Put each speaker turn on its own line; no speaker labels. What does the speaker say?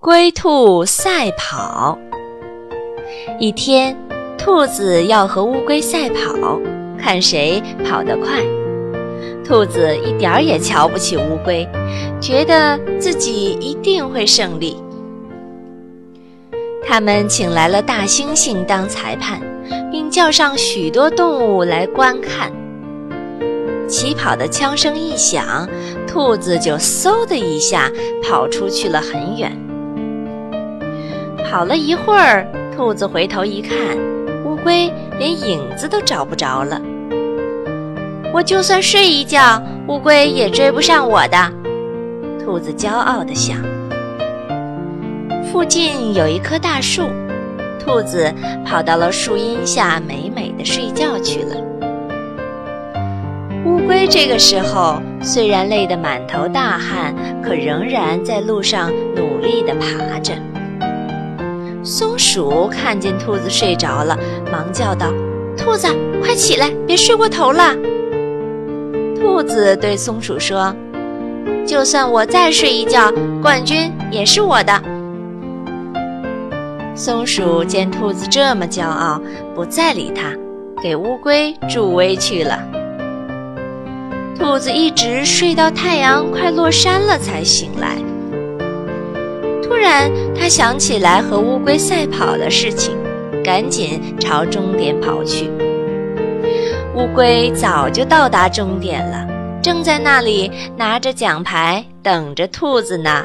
龟兔赛跑。一天，兔子要和乌龟赛跑，看谁跑得快。兔子一点儿也瞧不起乌龟，觉得自己一定会胜利。他们请来了大猩猩当裁判，并叫上许多动物来观看。起跑的枪声一响，兔子就嗖的一下跑出去了很远。跑了一会儿，兔子回头一看，乌龟连影子都找不着了。我就算睡一觉，乌龟也追不上我的。兔子骄傲地想。附近有一棵大树，兔子跑到了树荫下，美美的睡觉去了。乌龟这个时候虽然累得满头大汗，可仍然在路上努力地爬着。松鼠看见兔子睡着了，忙叫道：“兔子，快起来，别睡过头了。”兔子对松鼠说：“就算我再睡一觉，冠军也是我的。”松鼠见兔子这么骄傲，不再理它，给乌龟助威去了。兔子一直睡到太阳快落山了才醒来。突然，他想起来和乌龟赛跑的事情，赶紧朝终点跑去。乌龟早就到达终点了，正在那里拿着奖牌等着兔子呢。